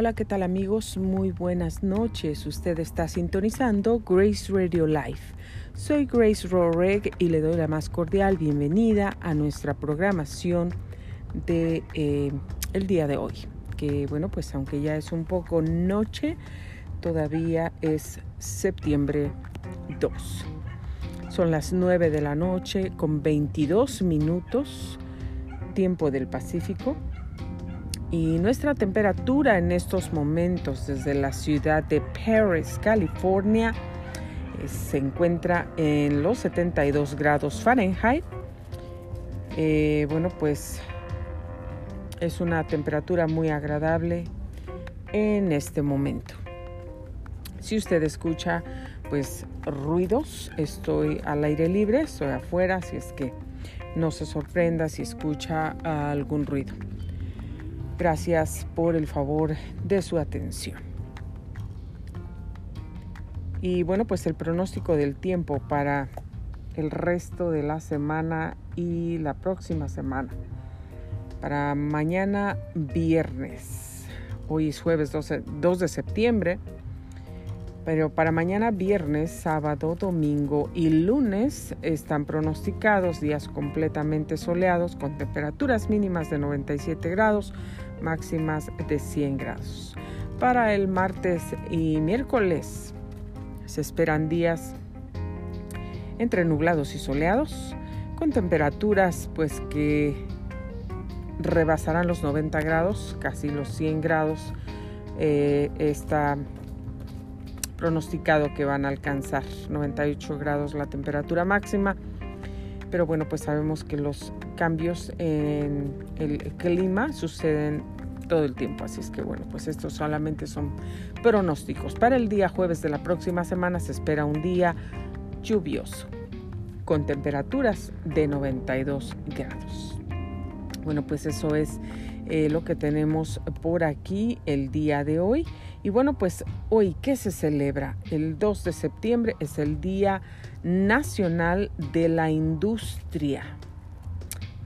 Hola, ¿qué tal amigos? Muy buenas noches. Usted está sintonizando Grace Radio Live. Soy Grace Roreg y le doy la más cordial bienvenida a nuestra programación de eh, el día de hoy. Que bueno, pues aunque ya es un poco noche, todavía es septiembre 2. Son las 9 de la noche con 22 minutos, tiempo del Pacífico y nuestra temperatura en estos momentos desde la ciudad de Paris, California, eh, se encuentra en los 72 grados Fahrenheit. Eh, bueno, pues es una temperatura muy agradable en este momento. Si usted escucha pues ruidos, estoy al aire libre, estoy afuera, así es que no se sorprenda si escucha algún ruido. Gracias por el favor de su atención. Y bueno, pues el pronóstico del tiempo para el resto de la semana y la próxima semana. Para mañana viernes. Hoy es jueves 2 de septiembre. Pero para mañana viernes, sábado, domingo y lunes están pronosticados días completamente soleados con temperaturas mínimas de 97 grados, máximas de 100 grados. Para el martes y miércoles se esperan días entre nublados y soleados con temperaturas pues que rebasarán los 90 grados, casi los 100 grados. Eh, está pronosticado que van a alcanzar 98 grados la temperatura máxima. Pero bueno, pues sabemos que los cambios en el clima suceden todo el tiempo. Así es que bueno, pues estos solamente son pronósticos. Para el día jueves de la próxima semana se espera un día lluvioso con temperaturas de 92 grados. Bueno, pues eso es eh, lo que tenemos por aquí el día de hoy. Y bueno, pues hoy, ¿qué se celebra? El 2 de septiembre es el Día Nacional de la Industria.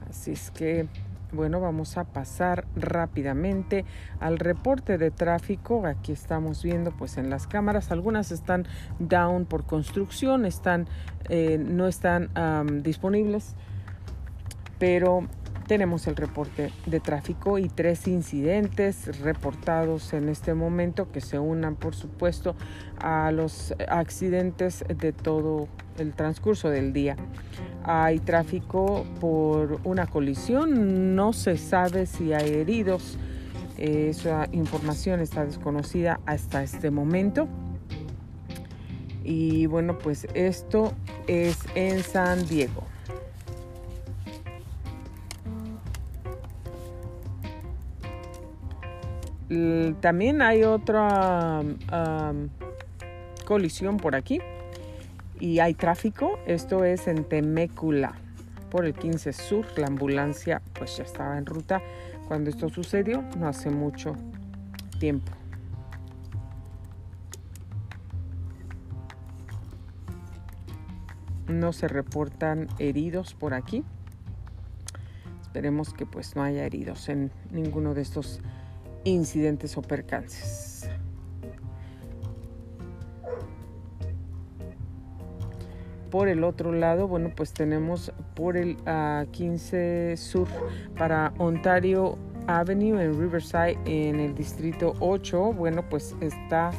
Así es que, bueno, vamos a pasar rápidamente al reporte de tráfico. Aquí estamos viendo pues en las cámaras, algunas están down por construcción, están, eh, no están disponibles, pero tenemos el reporte de tráfico y tres incidentes reportados en este momento que se unan, por supuesto, a los accidentes de todo el transcurso del día. Hay tráfico por una colisión, no se sabe si hay heridos. Esa información está desconocida hasta este momento. Y bueno, pues esto es en San Diego. También hay otra colisión por aquí y hay tráfico. Esto es en Temécula, por el 15 Sur. La ambulancia pues ya estaba en ruta cuando esto sucedió, no hace mucho tiempo. No se reportan heridos por aquí. Esperemos que pues no haya heridos en ninguno de estos incidentes o percances. Por el otro lado, bueno, pues tenemos por el 15 Sur para Ontario Avenue en Riverside en el distrito 8. Bueno, pues está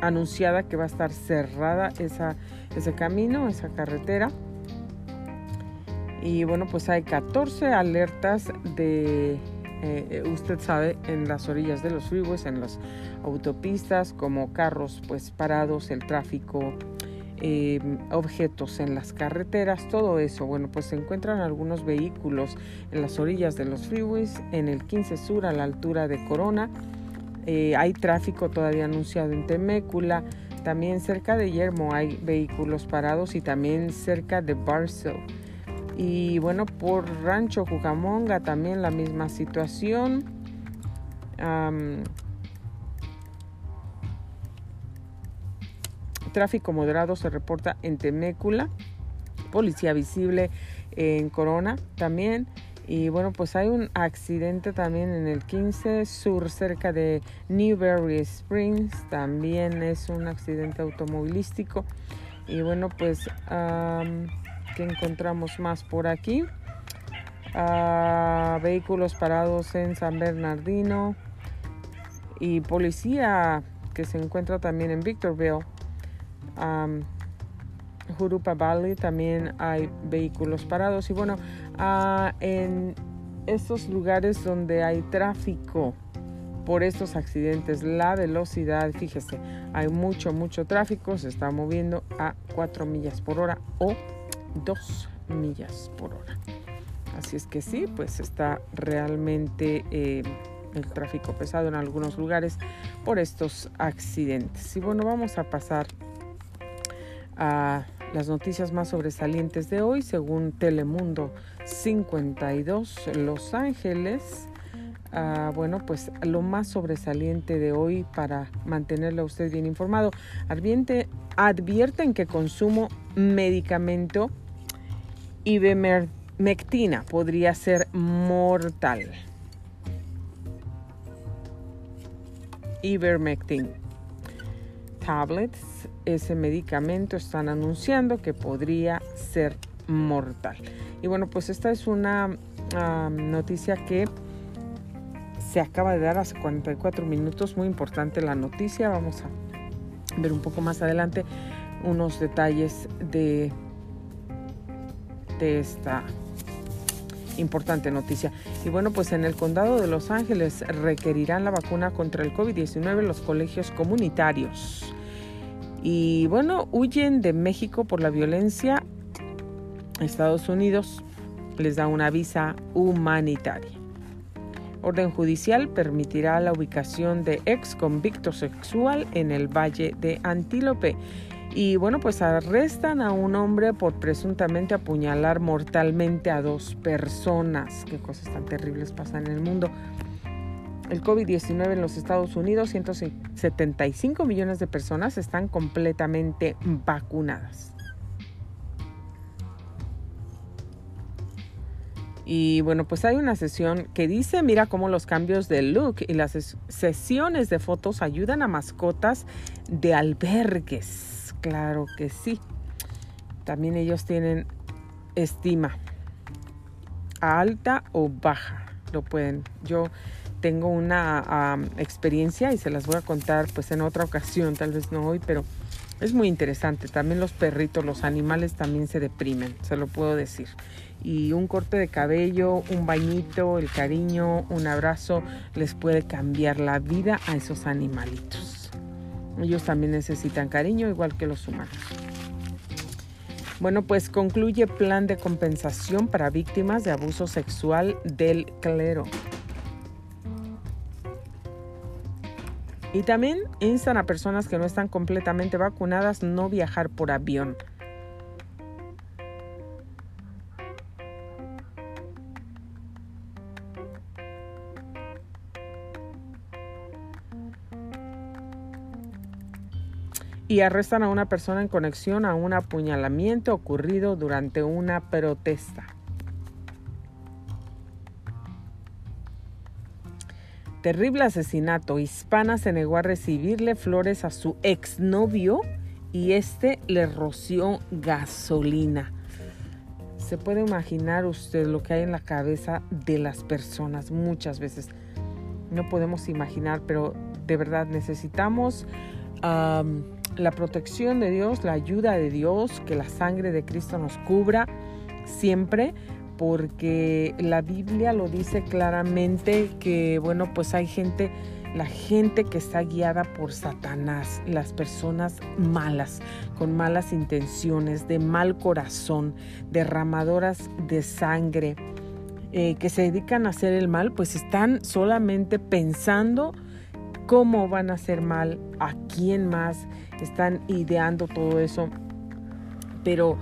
anunciada que va a estar cerrada esa, ese camino, esa carretera y bueno, pues hay 14 alertas de, eh, usted sabe, en las orillas de los freeways, en las autopistas, como carros pues parados, el tráfico, eh, objetos en las carreteras, todo eso. Bueno, pues se encuentran algunos vehículos en las orillas de los freeways, en el 15 Sur a la altura de Corona. Eh, hay tráfico todavía anunciado en Temécula. También cerca de Yermo hay vehículos parados y también cerca de Barcel. Y bueno, por Rancho Cucamonga también la misma situación. tráfico moderado se reporta en Temécula. Policía visible en Corona también. Y bueno, pues hay un accidente también en el 15 Sur, cerca de Newberry Springs. También es un accidente automovilístico. Y bueno, pues, ¿qué encontramos más por aquí? Vehículos parados en San Bernardino. Y policía que se encuentra también en Victorville. Jurupa Valley también hay vehículos parados. Y bueno, en estos lugares donde hay tráfico por estos accidentes, la velocidad, fíjese, hay mucho, mucho tráfico, se está moviendo a 4 millas por hora o 2 millas por hora. Así es que sí, pues está realmente eh, el tráfico pesado en algunos lugares por estos accidentes. Y bueno, vamos a pasar a las noticias más sobresalientes de hoy, según Telemundo 52 Los Ángeles. Ah, bueno, pues lo más sobresaliente de hoy para mantenerle a usted bien informado. Advierte, advierten que consumo medicamento ivermectina podría ser mortal. Ivermectin tablets, ese medicamento están anunciando que podría ser mortal. Y bueno, pues esta es una noticia que se acaba de dar hace 44 minutos, muy importante la noticia, vamos a ver un poco más adelante unos detalles de, de esta importante noticia. Y bueno, pues en el condado de Los Ángeles requerirán la vacuna contra el COVID-19 los colegios comunitarios. Y bueno, huyen de México por la violencia Estados Unidos les da una visa humanitaria. Orden judicial permitirá la ubicación de ex convicto sexual en el Valle de Antílope. Y bueno, pues arrestan a un hombre por presuntamente apuñalar mortalmente a dos personas. Qué cosas tan terribles pasan en el mundo. El COVID-19 en los Estados Unidos, 175 millones de personas están completamente vacunadas. Y bueno, pues hay una sesión que dice, mira cómo los cambios de look y las sesiones de fotos ayudan a mascotas de albergues. Claro que sí. También ellos tienen estima alta o baja. Lo pueden. Yo tengo una experiencia y se las voy a contar pues en otra ocasión, tal vez no hoy, pero es muy interesante. También los perritos, los animales también se deprimen, se lo puedo decir y un corte de cabello, un bañito, el cariño, un abrazo les puede cambiar la vida a esos animalitos. Ellos también necesitan cariño igual que los humanos. Bueno, pues concluye plan de compensación para víctimas de abuso sexual del clero. Y también instan a personas que no están completamente vacunadas no viajar por avión. Y arrestan a una persona en conexión a un apuñalamiento ocurrido durante una protesta. Terrible asesinato. Hispana se negó a recibirle flores a su exnovio y este le roció gasolina. Se puede imaginar usted lo que hay en la cabeza de las personas muchas veces. No podemos imaginar, pero de verdad necesitamos la protección de Dios, la ayuda de Dios, que la sangre de Cristo nos cubra siempre, porque la Biblia lo dice claramente que, bueno, pues hay gente, la gente que está guiada por Satanás, las personas malas, con malas intenciones, de mal corazón, derramadoras de sangre, eh, que se dedican a hacer el mal, pues están solamente pensando cómo van a hacer mal, a quién más, están ideando todo eso. Pero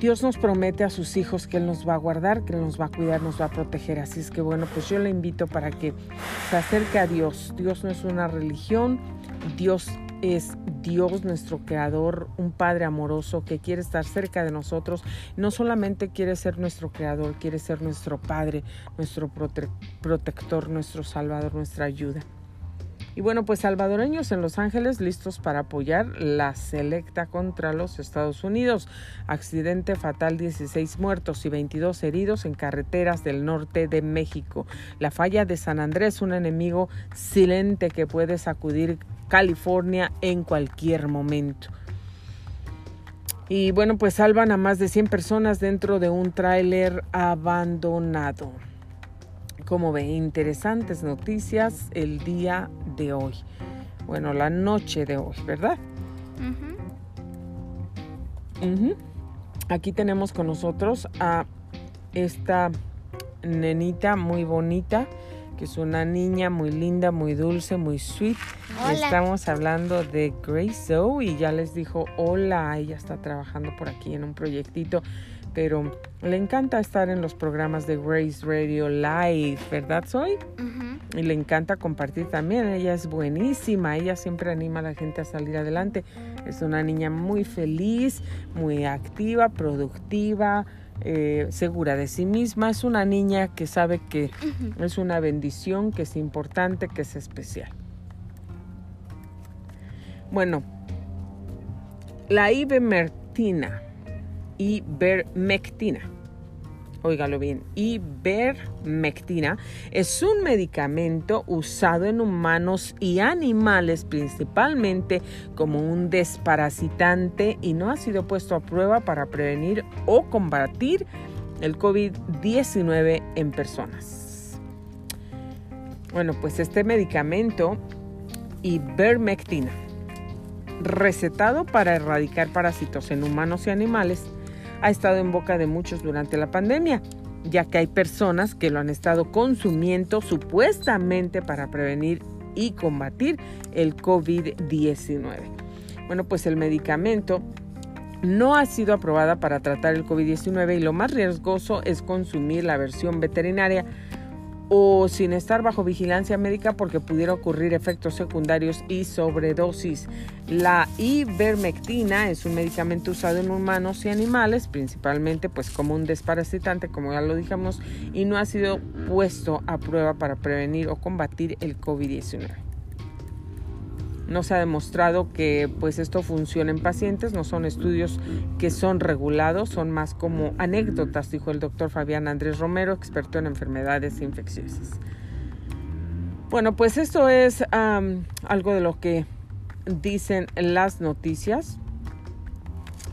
Dios nos promete a sus hijos que Él nos va a guardar, que Él nos va a cuidar, nos va a proteger. Así es que bueno, pues yo le invito para que se acerque a Dios. Dios no es una religión, Dios es Dios, nuestro creador, un Padre amoroso que quiere estar cerca de nosotros. No solamente quiere ser nuestro creador, quiere ser nuestro Padre, nuestro protector, nuestro Salvador, nuestra ayuda. Y bueno, pues salvadoreños en Los Ángeles listos para apoyar la selecta contra los Estados Unidos. Accidente fatal, 16 muertos y 22 heridos en carreteras del norte de México. La falla de San Andrés, un enemigo silente que puede sacudir California en cualquier momento. Y bueno, pues salvan a más de 100 personas dentro de un tráiler abandonado. Como ve, interesantes noticias el día de hoy. Bueno, la noche de hoy, ¿verdad? Aquí tenemos con nosotros a esta nenita muy bonita, que es una niña muy linda, muy dulce, muy sweet. Estamos hablando de Grace Zoe y ya les dijo hola, ella está trabajando por aquí en un proyectito pero le encanta estar en los programas de Grace Radio Live, ¿verdad, Soy? Y le encanta compartir también. Ella es buenísima, ella siempre anima a la gente a salir adelante. Es una niña muy feliz, muy activa, productiva, eh, segura de sí misma. Es una niña que sabe que es una bendición, que es importante, que es especial. Bueno, la ivermectina ivermectina. Óigalo bien, ivermectina es un medicamento usado en humanos y animales principalmente como un desparasitante y no ha sido puesto a prueba para prevenir o combatir el COVID-19 en personas. Bueno, pues este medicamento, ivermectina, recetado para erradicar parásitos en humanos y animales, ha estado en boca de muchos durante la pandemia, ya que hay personas que lo han estado consumiendo supuestamente para prevenir y combatir el COVID-19. Bueno, pues el medicamento no ha sido aprobada para tratar el COVID-19 y lo más riesgoso es consumir la versión veterinaria o sin estar bajo vigilancia médica porque pudiera ocurrir efectos secundarios y sobredosis. La ivermectina es un medicamento usado en humanos y animales, principalmente pues como un desparasitante, como ya lo dijimos, y no ha sido puesto a prueba para prevenir o combatir el COVID-19. No se ha demostrado que pues esto funciona en pacientes, no son estudios que son regulados, son más como anécdotas, dijo el doctor Fabián Andrés Romero, experto en enfermedades infecciosas. Bueno, pues esto es algo de lo que dicen las noticias.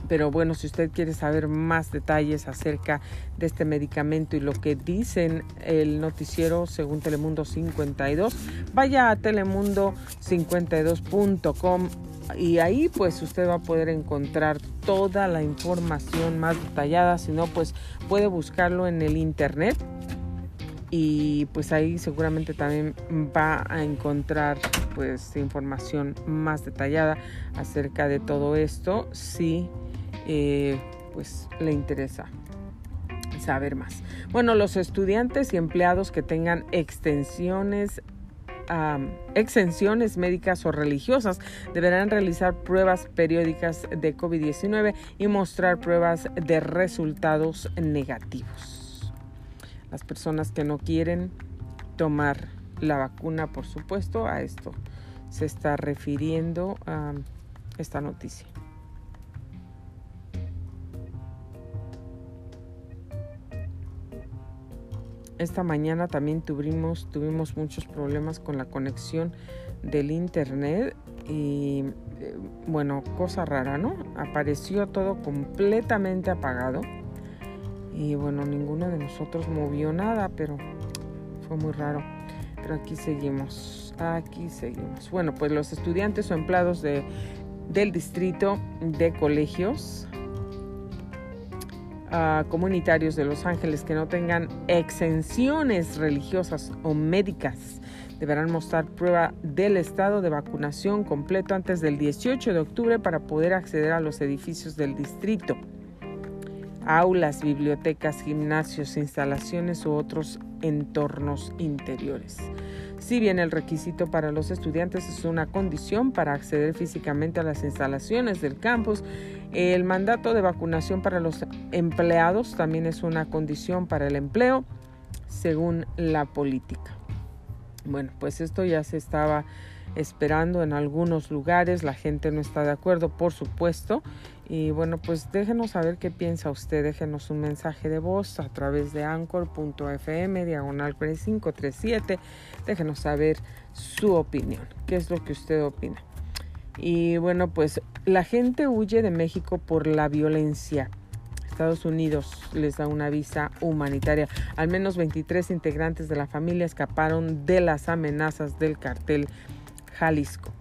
Pero bueno, si usted quiere saber más detalles acerca de este medicamento y lo que dicen el noticiero según Telemundo 52, vaya a telemundo52.com y ahí pues usted va a poder encontrar toda la información más detallada, si no pues puede buscarlo en el internet y pues ahí seguramente también va a encontrar pues información más detallada acerca de todo esto. Si eh, pues le interesa saber más. Bueno, los estudiantes y empleados que tengan extensiones exenciones médicas o religiosas deberán realizar pruebas periódicas de COVID-19 y mostrar pruebas de resultados negativos. Las personas que no quieren tomar la vacuna, por supuesto, a esto se está refiriendo esta noticia. Esta mañana también tuvimos, tuvimos muchos problemas con la conexión del internet y eh, bueno, cosa rara, ¿no? Apareció todo completamente apagado y bueno, ninguno de nosotros movió nada, pero fue muy raro. Pero aquí seguimos, aquí seguimos. Bueno, pues los estudiantes o empleados de, del distrito de colegios comunitarios de Los Ángeles que no tengan exenciones religiosas o médicas deberán mostrar prueba del estado de vacunación completo antes del 18 de octubre para poder acceder a los edificios del distrito. Aulas, bibliotecas, gimnasios, instalaciones u otros entornos interiores. Si bien el requisito para los estudiantes es una condición para acceder físicamente a las instalaciones del campus, el mandato de vacunación para los empleados también es una condición para el empleo, según la política. Bueno, pues esto ya se estaba esperando en algunos lugares, la gente no está de acuerdo, por supuesto. Y bueno, pues déjenos saber qué piensa usted, déjenos un mensaje de voz a través de anchor.fm, diagonal 537, déjenos saber su opinión, qué es lo que usted opina. Y bueno, pues la gente huye de México por la violencia. Estados Unidos les da una visa humanitaria. Al menos 23 integrantes de la familia escaparon de las amenazas del cartel Jalisco.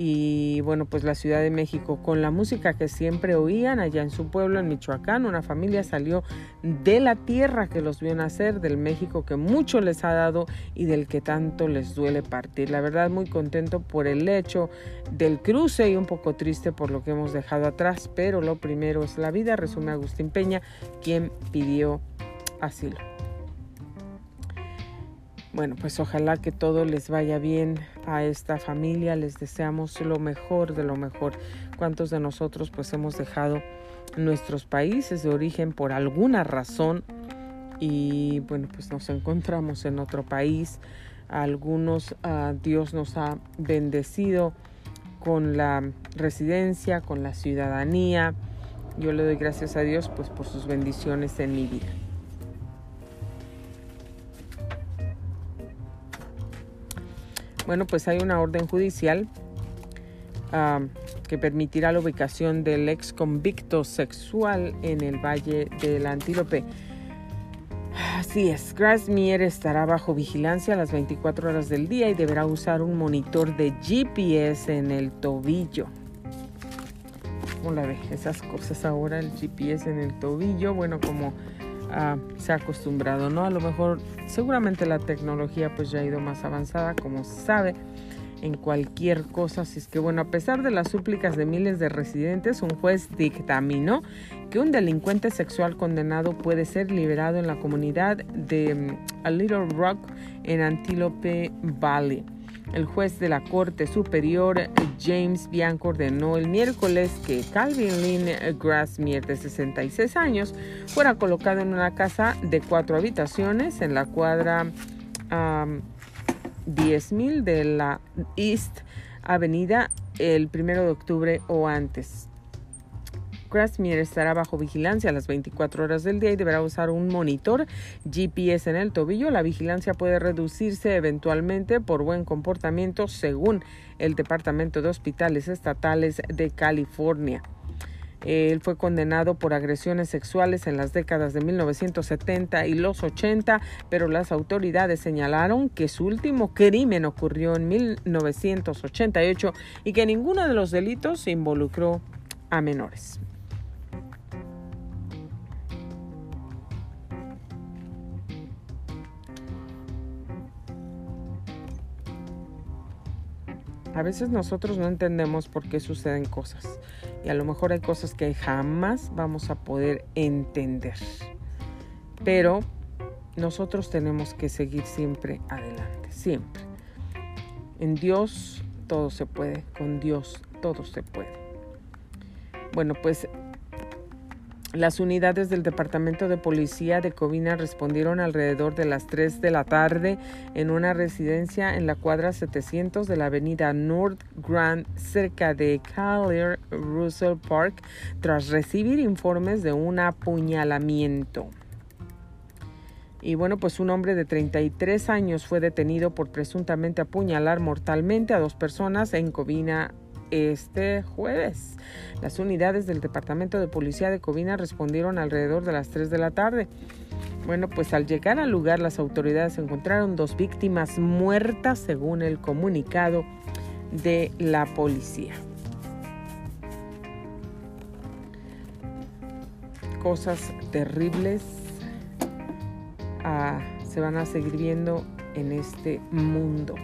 Y bueno, pues la Ciudad de México, con la música que siempre oían allá en su pueblo, en Michoacán, una familia salió de la tierra que los vio nacer, del México que mucho les ha dado y del que tanto les duele partir. La verdad, muy contento por el hecho del cruce y un poco triste por lo que hemos dejado atrás, pero lo primero es la vida, resume Agustín Peña, quien pidió asilo. Bueno, pues ojalá que todo les vaya bien a esta familia, les deseamos lo mejor de lo mejor. ¿Cuántos de nosotros pues hemos dejado nuestros países de origen por alguna razón y bueno, pues nos encontramos en otro país? algunos uh, Dios nos ha bendecido con la residencia, con la ciudadanía. Yo le doy gracias a Dios pues por sus bendiciones en mi vida. Bueno, pues hay una orden judicial que permitirá la ubicación del ex convicto sexual en el Valle del Antílope. Así es, Grasmier estará bajo vigilancia a las 24 horas del día y deberá usar un monitor de GPS en el tobillo. ¿Cómo la ve? Esas cosas ahora, el GPS en el tobillo, bueno, como se ha acostumbrado, ¿no? A lo mejor, seguramente la tecnología pues ya ha ido más avanzada, como se sabe, en cualquier cosa. Así es que, bueno, a pesar de las súplicas de miles de residentes, un juez dictaminó que un delincuente sexual condenado puede ser liberado en la comunidad de mm, Little Rock en Antelope Valley. El juez de la Corte Superior, James Bianco, ordenó el miércoles que Calvin Lynn Grassmere, de 66 años, fuera colocado en una casa de cuatro habitaciones en la cuadra 10.000 de la East Avenida el 1 de octubre o antes. Grasmere estará bajo vigilancia a las 24 horas del día y deberá usar un monitor GPS en el tobillo. La vigilancia puede reducirse eventualmente por buen comportamiento según el Departamento de Hospitales Estatales de California. Él fue condenado por agresiones sexuales en las décadas de 1970 y los 80, pero las autoridades señalaron que su último crimen ocurrió en 1988 y que ninguno de los delitos involucró a menores. A veces nosotros no entendemos por qué suceden cosas y a lo mejor hay cosas que jamás vamos a poder entender. Pero nosotros tenemos que seguir siempre adelante, siempre. En Dios todo se puede, con Dios todo se puede. Bueno, pues las unidades del Departamento de Policía de Covina respondieron alrededor de las 3 de la tarde en una residencia en la cuadra 700 de la avenida North Grand cerca de Calder Russell Park tras recibir informes de un apuñalamiento. Y bueno, pues un hombre de 33 años fue detenido por presuntamente apuñalar mortalmente a dos personas en Covina, este jueves. Las unidades del Departamento de Policía de Covina respondieron alrededor de las 3 de la tarde. Bueno, pues al llegar al lugar las autoridades encontraron dos víctimas muertas según el comunicado de la policía. Cosas terribles ah, se van a seguir viendo en este mundo.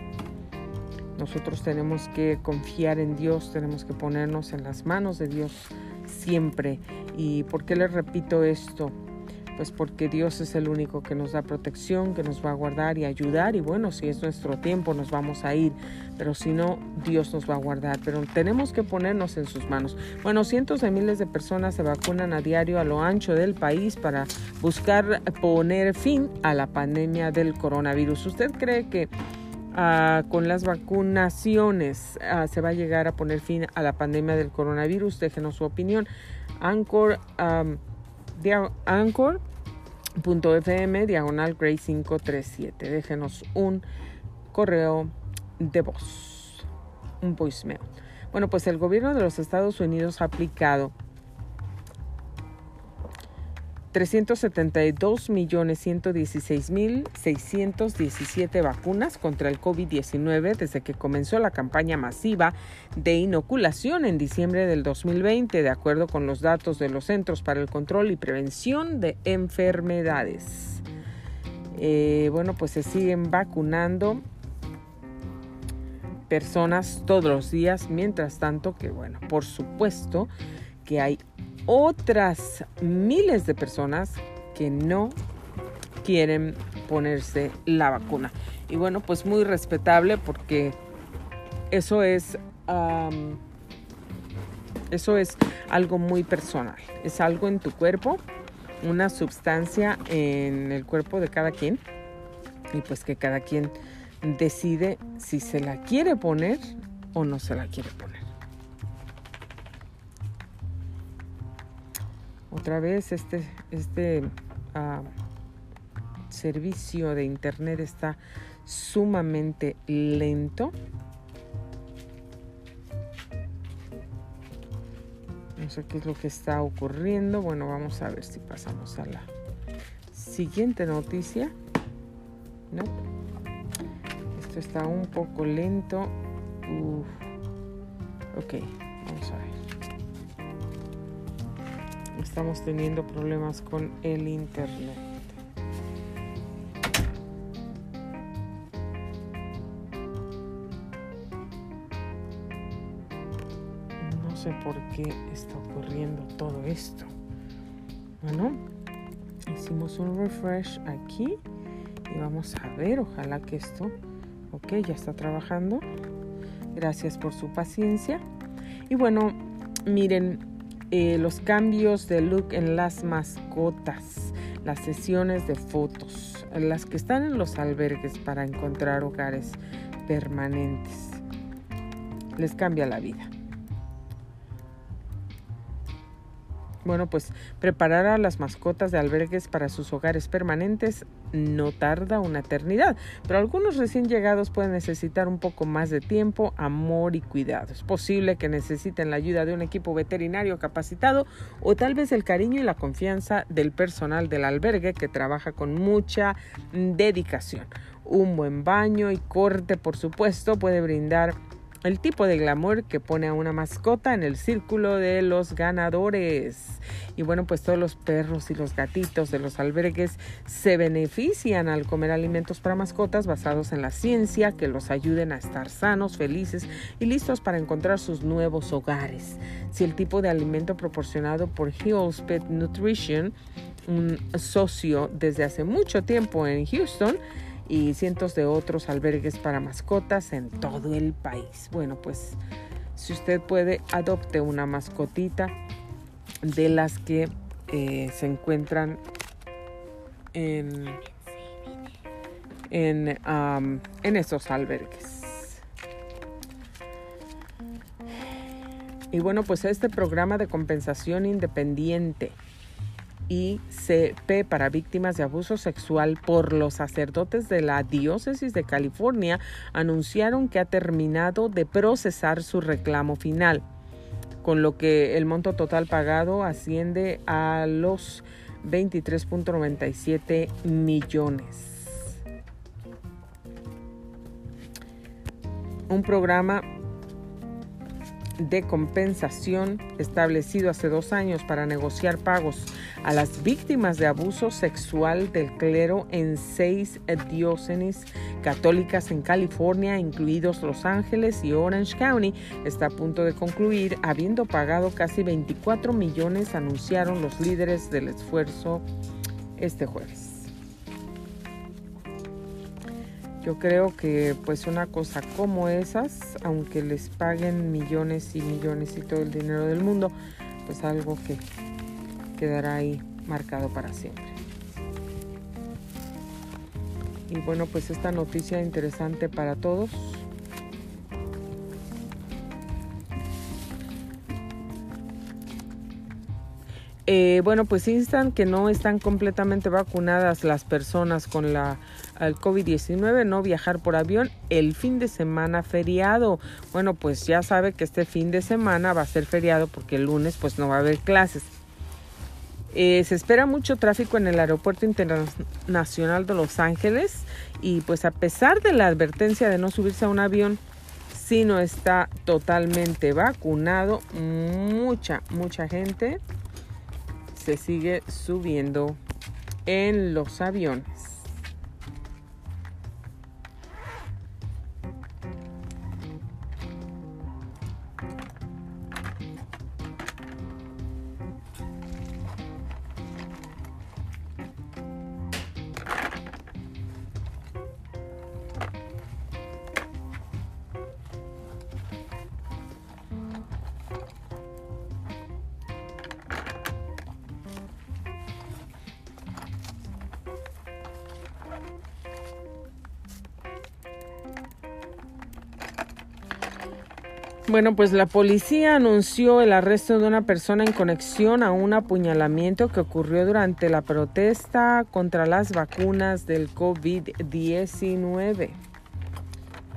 Nosotros tenemos que confiar en Dios, tenemos que ponernos en las manos de Dios siempre. ¿Y por qué les repito esto? pues porque Dios es el único que nos da protección, que nos va a guardar y ayudar y bueno, si es nuestro tiempo nos vamos a ir, pero si no, Dios nos va a guardar, pero tenemos que ponernos en sus manos. Bueno, cientos de miles de personas se vacunan a diario a lo ancho del país para buscar poner fin a la pandemia del coronavirus. ¿Usted cree que Con las vacunaciones se va a llegar a poner fin a la pandemia del coronavirus. Déjenos su opinión. Anchor, Anchor.fm diagonal Gray 537. Déjenos un correo de voz, un voicemail. Bueno, pues el gobierno de los Estados Unidos ha aplicado 372.116.617 vacunas contra el COVID-19 desde que comenzó la campaña masiva de inoculación en diciembre del 2020, de acuerdo con los datos de los Centros para el Control y Prevención de Enfermedades. Eh, bueno, pues se siguen vacunando personas todos los días, mientras tanto que, bueno, por supuesto que hay otras miles de personas que no quieren ponerse la vacuna. Y bueno, pues muy respetable porque eso es, eso es algo muy personal. Es algo en tu cuerpo, una sustancia en el cuerpo de cada quien. Y pues que cada quien decide si se la quiere poner o no se la quiere poner. Otra vez este, este ah, servicio de internet está sumamente lento. No sé qué es lo que está ocurriendo. Bueno, vamos a ver si pasamos a la siguiente noticia. No. Esto está un poco lento. Ok, vamos a ver estamos teniendo problemas con el internet. No sé por qué está ocurriendo todo esto. Bueno, hicimos un refresh aquí y vamos a ver, ojalá que esto, ok, ya está trabajando. Gracias por su paciencia. Y bueno, miren, eh, los cambios de look en las mascotas, las sesiones de fotos, las que están en los albergues para encontrar hogares permanentes. Les cambia la vida. Bueno, pues preparar a las mascotas de albergues para sus hogares permanentes no tarda una eternidad, pero algunos recién llegados pueden necesitar un poco más de tiempo, amor y cuidado. Es posible que necesiten la ayuda de un equipo veterinario capacitado o tal vez el cariño y la confianza del personal del albergue que trabaja con mucha dedicación. Un buen baño y corte, por supuesto, puede brindar el tipo de glamour que pone a una mascota en el círculo de los ganadores. Y bueno, pues todos los perros y los gatitos de los albergues se benefician al comer alimentos para mascotas basados en la ciencia que los ayuden a estar sanos, felices y listos para encontrar sus nuevos hogares. Si el tipo de alimento proporcionado por Hills Pet Nutrition, un socio desde hace mucho tiempo en Houston, y cientos de otros albergues para mascotas en todo el país. Bueno, pues si usted puede, adopte una mascotita de las que eh, se encuentran en, en, en esos albergues. Y bueno, pues este programa de compensación independiente ICP para víctimas de abuso sexual por los sacerdotes de la diócesis de California anunciaron que ha terminado de procesar su reclamo final, con lo que el monto total pagado asciende a los 23.97 millones. Un programa de compensación establecido hace dos años para negociar pagos a las víctimas de abuso sexual del clero en seis diócesis católicas en California, incluidos Los Ángeles y Orange County, está a punto de concluir, habiendo pagado casi 24 millones, anunciaron los líderes del esfuerzo este jueves. Yo creo que pues una cosa como esas, aunque les paguen millones y millones y todo el dinero del mundo, pues algo que quedará ahí marcado para siempre. Y bueno, pues esta noticia interesante para todos. Eh, bueno, pues instan que no están completamente vacunadas las personas con la el COVID-19, no viajar por avión el fin de semana feriado. Bueno, pues ya sabe que este fin de semana va a ser feriado porque el lunes pues no va a haber clases. Eh, se espera mucho tráfico en el Aeropuerto Internacional de Los Ángeles y pues a pesar de la advertencia de no subirse a un avión si no está totalmente vacunado, mucha, mucha gente se sigue subiendo en los aviones. Bueno, pues la policía anunció el arresto de una persona en conexión a un apuñalamiento que ocurrió durante la protesta contra las vacunas del COVID-19.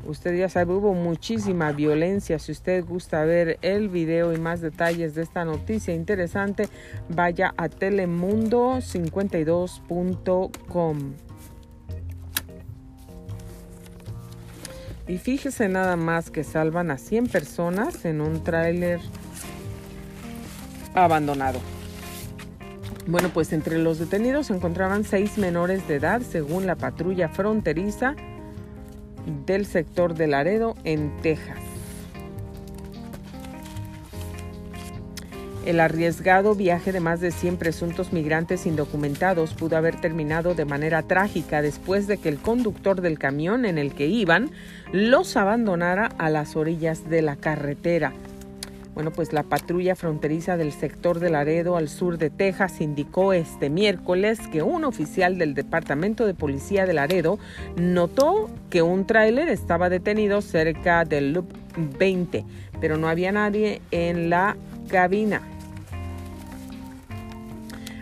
Usted ya sabe, hubo muchísima violencia. Si usted gusta ver el video y más detalles de esta noticia interesante, vaya a telemundo52.com. Y fíjese nada más que salvan a 100 personas en un tráiler abandonado. Bueno, pues entre los detenidos se encontraban seis menores de edad, según la patrulla fronteriza del sector de Laredo, en Texas. El arriesgado viaje de más de 100 presuntos migrantes indocumentados pudo haber terminado de manera trágica después de que el conductor del camión en el que iban los abandonara a las orillas de la carretera. Bueno, pues la patrulla fronteriza del sector de Laredo al sur de Texas indicó este miércoles que un oficial del Departamento de Policía de Laredo notó que un tráiler estaba detenido cerca del Loop 20, pero no había nadie en la cabina.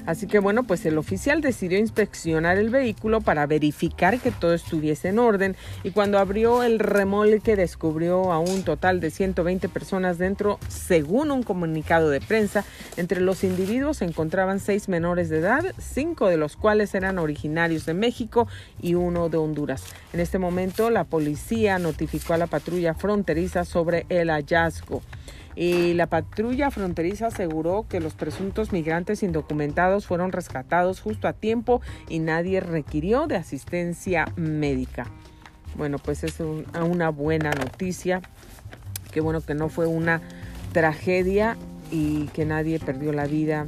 Así que bueno, pues el oficial decidió inspeccionar el vehículo para verificar que todo estuviese en orden y cuando abrió el remolque descubrió a un total de 120 personas dentro, según un comunicado de prensa. Entre los individuos se encontraban seis menores de edad, cinco de los cuales eran originarios de México y uno de Honduras. En este momento la policía notificó a la patrulla fronteriza sobre el hallazgo y la patrulla fronteriza aseguró que los presuntos migrantes indocumentados fueron rescatados justo a tiempo y nadie requirió de asistencia médica. Bueno, pues es una buena noticia. Qué bueno que no fue una tragedia y que nadie perdió la vida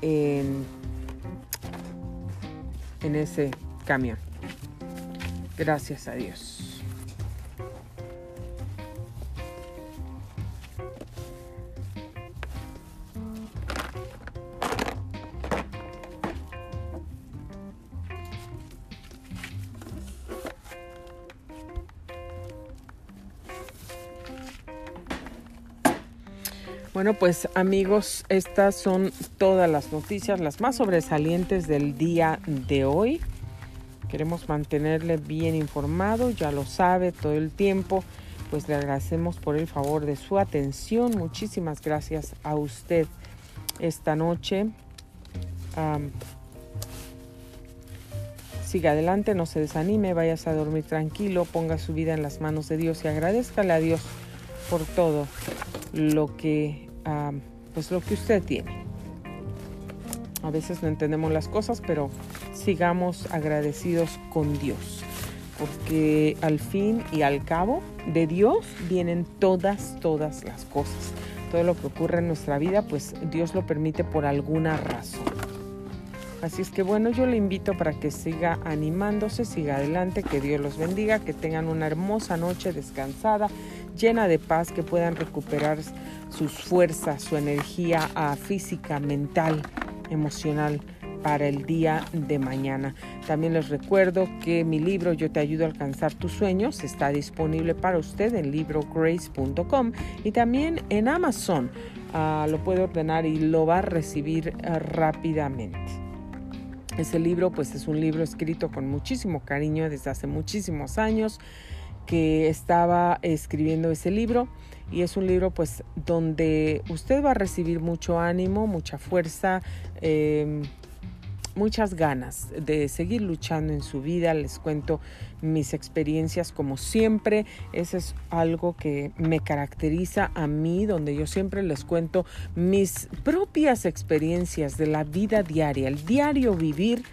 en, en ese camión. Gracias a Dios. Bueno, pues amigos, estas son todas las noticias, las más sobresalientes del día de hoy. Queremos mantenerle bien informado, ya lo sabe todo el tiempo. Pues le agradecemos por el favor de su atención. Muchísimas gracias a usted esta noche. siga adelante, no se desanime, váyase a dormir tranquilo, ponga su vida en las manos de Dios y agradezcale a Dios por todo lo que pues lo que usted tiene. A veces no entendemos las cosas, pero sigamos agradecidos con Dios, porque al fin y al cabo de Dios vienen todas, todas las cosas. Todo lo que ocurre en nuestra vida, pues Dios lo permite por alguna razón. Así es que bueno, yo le invito para que siga animándose, siga adelante, que Dios los bendiga, que tengan una hermosa noche descansada, llena de paz, que puedan recuperar sus fuerzas, su energía ah, física, mental, emocional para el día de mañana. También les recuerdo que mi libro Yo te ayudo a alcanzar tus sueños está disponible para usted en librograce.com y también en Amazon. Ah, lo puede ordenar y lo va a recibir ah, rápidamente. Ese libro pues es un libro escrito con muchísimo cariño desde hace muchísimos años que estaba escribiendo ese libro y es un libro pues donde usted va a recibir mucho ánimo, mucha fuerza, em, muchas ganas de seguir luchando en su vida. Les cuento mis experiencias como siempre. Eso es algo que me caracteriza a mí, donde yo siempre les cuento mis propias experiencias de la vida diaria, el diario vivir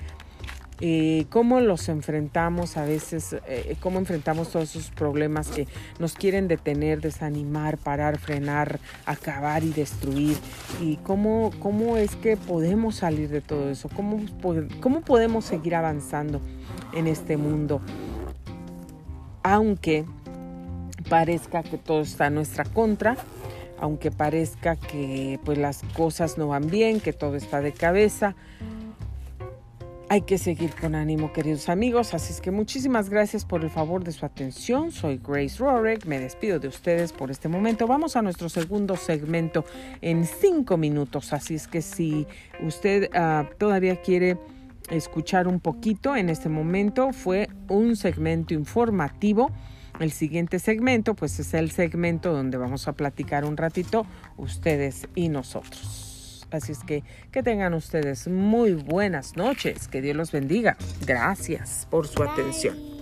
eh, cómo los enfrentamos a veces, eh, cómo enfrentamos todos esos problemas que nos quieren detener, desanimar, parar, frenar, acabar y destruir, y cómo, cómo es que podemos salir de todo eso, cómo, cómo podemos seguir avanzando en este mundo, aunque parezca que todo está en nuestra contra, aunque parezca que pues las cosas no van bien, que todo está de cabeza, hay que seguir con ánimo, queridos amigos. Así es que muchísimas gracias por el favor de su atención. Soy Grace Rorick. Me despido de ustedes por este momento. Vamos a nuestro segundo segmento en cinco minutos. Así es que si usted ah, todavía quiere escuchar un poquito en este momento, fue un segmento informativo. El siguiente segmento, pues es el segmento donde vamos a platicar un ratito ustedes y nosotros. Así es que que tengan ustedes muy buenas noches. Que Dios los bendiga. Gracias por su atención.